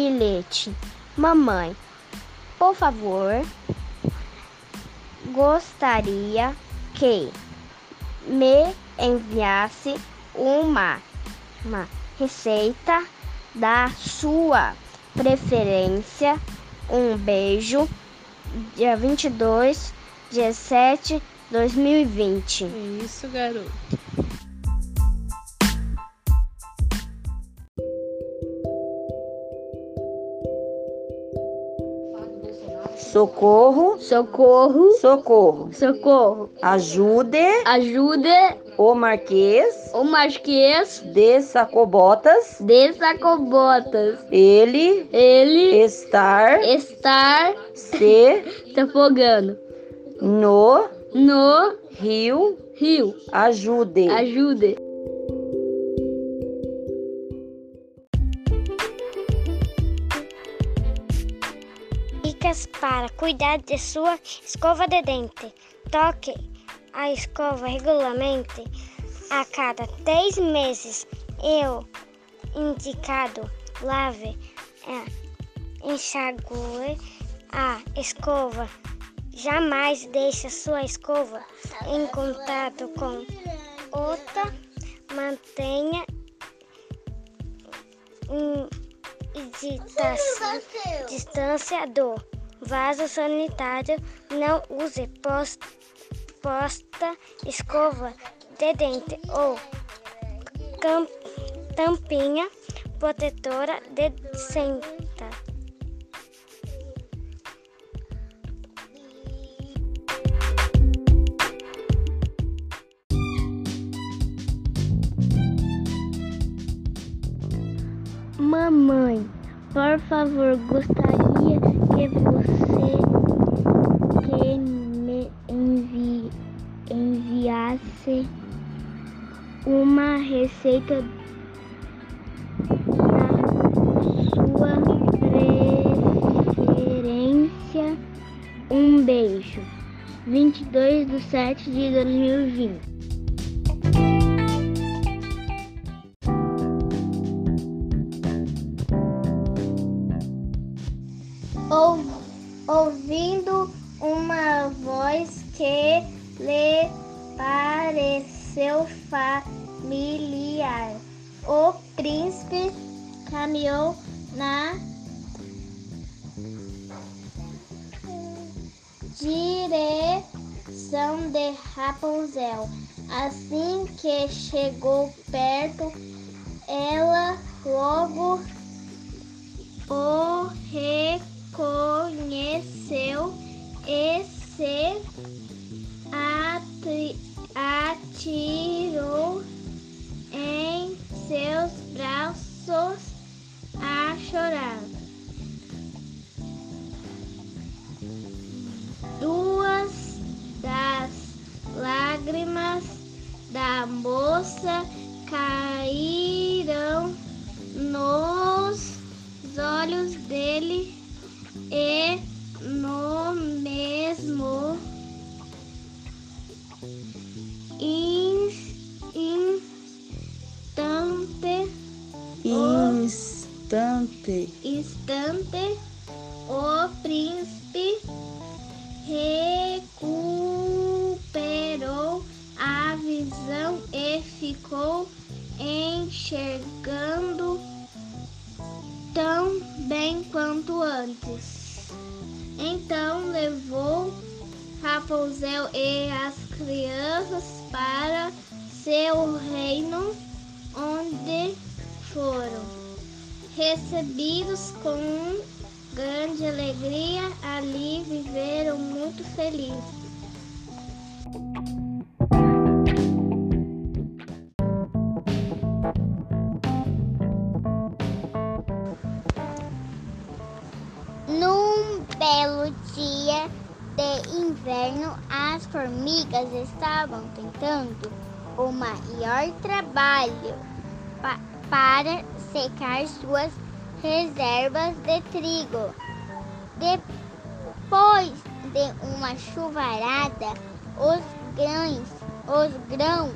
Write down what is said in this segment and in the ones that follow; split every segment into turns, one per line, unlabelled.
bilhete. Mamãe, por favor, gostaria que me enviasse uma, uma receita da sua preferência. Um beijo, dia 22, dia 7, 2020.
Isso, garoto.
Socorro,
Socorro,
socorro.
socorro.
Ajude
Ajude
o Marquês
o Marquês
de Sacobotas.
de Sacobotas.
Ele
Ele
estar
estar
se
se afogando
no
no
rio.
rio.
Ajude.
Ajude.
Para cuidar de sua escova de dente. Toque a escova regularmente a cada três meses. Eu indicado lave, é, enxague a escova. Jamais deixe sua escova em contato com outra. Mantenha distância do vaso sanitário, não use pos- posta, escova de dente ou tampinha protetora de senta.
Mamãe, por favor, gostaria que você que me envi- enviasse uma receita da sua preferência. Um beijo. 22 de 7 de 2020.
Ouvindo uma voz que lhe pareceu familiar. O príncipe caminhou na direção de Rapunzel. Assim que chegou perto, ela logo o reconheceu e se atirou em seus braços ficou enxergando tão bem quanto antes. Então levou Rapunzel e as crianças para seu reino, onde foram recebidos com grande alegria. Ali viveram muito felizes.
Inverno, as formigas estavam tentando o maior trabalho pa- para secar suas reservas de trigo. Depois de uma chuvarada, os grãos, os grãos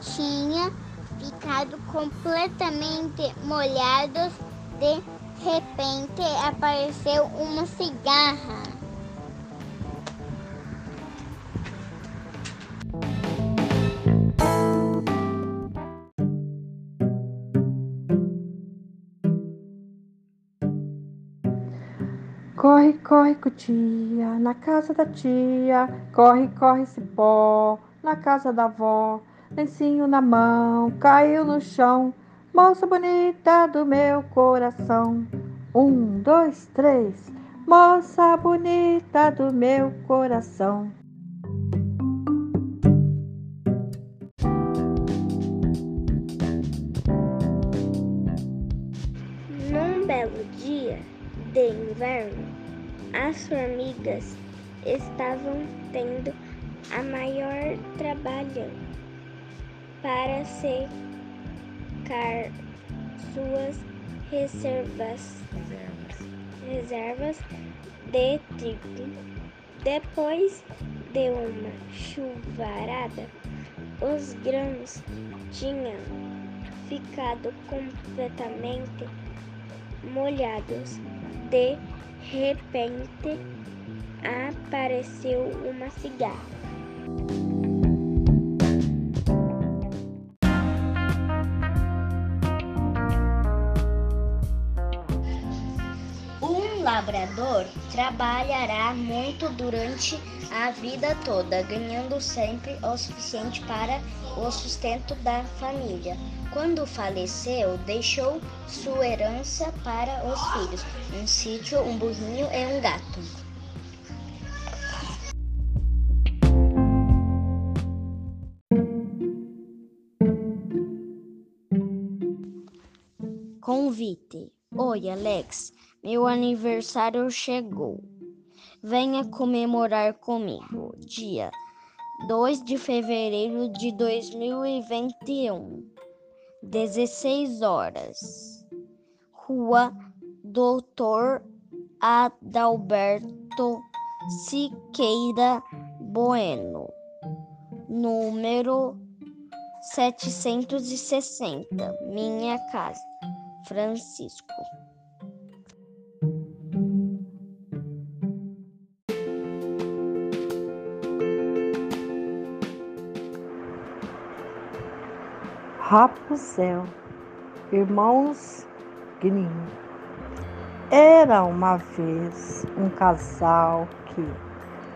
tinham ficado completamente molhados de repente apareceu uma cigarra.
Corre, corre, cutia, na casa da tia. Corre, corre, cipó, na casa da avó. Lencinho na mão, caiu no chão. Moça bonita do meu coração. Um, dois, três. Moça bonita do meu coração.
As formigas estavam tendo a maior trabalho para secar suas reservas, reservas de trigo. Depois de uma chuvarada, os grãos tinham ficado completamente molhados. De repente, apareceu uma cigarra.
Trabalhará muito durante a vida toda, ganhando sempre o suficiente para o sustento da família. Quando faleceu, deixou sua herança para os filhos: um sítio, um burrinho e um gato. Convite. Oi, Alex. Meu aniversário chegou. Venha comemorar comigo. Dia 2 de fevereiro de 2021. 16 horas. Rua Doutor Adalberto Siqueira Bueno. Número 760. Minha casa. Francisco.
Rapunzel, irmãos Grimm. Era uma vez um casal que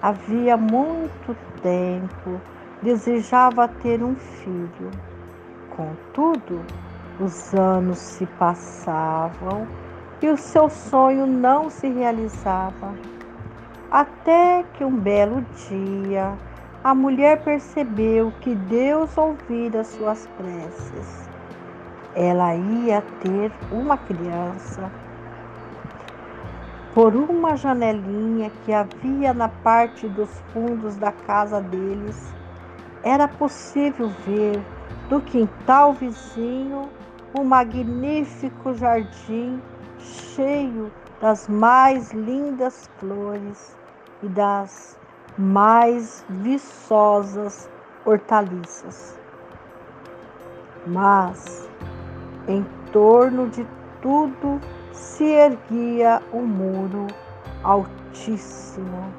havia muito tempo desejava ter um filho. Contudo, os anos se passavam e o seu sonho não se realizava. Até que um belo dia, a mulher percebeu que Deus ouvira suas preces. Ela ia ter uma criança. Por uma janelinha que havia na parte dos fundos da casa deles, era possível ver do quintal vizinho um magnífico jardim cheio das mais lindas flores e das mais viçosas hortaliças. Mas em torno de tudo se erguia um muro altíssimo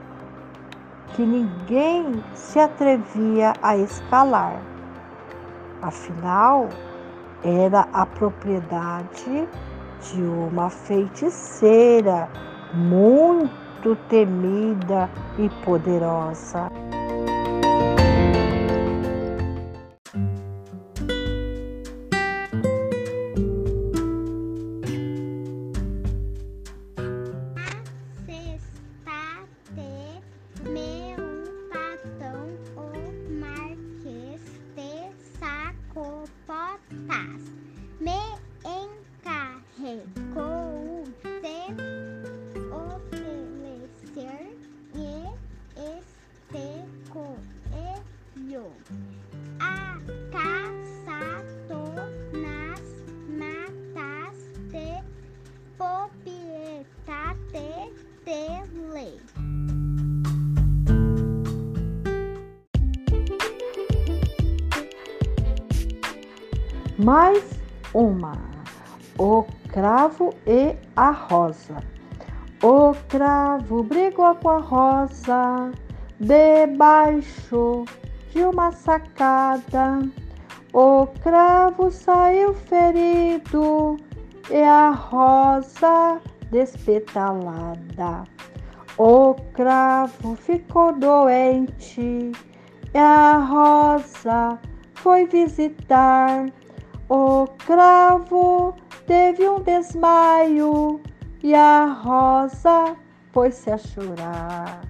que ninguém se atrevia a escalar. Afinal, era a propriedade de uma feiticeira muito temida e poderosa.
A caçado nas matas de propriedade dele.
Mais uma. O cravo e a rosa. O cravo brigou com a rosa debaixo de uma sacada. O cravo saiu ferido e a rosa despetalada. O cravo ficou doente e a rosa foi visitar. O cravo teve um desmaio e a rosa pôs-se a chorar.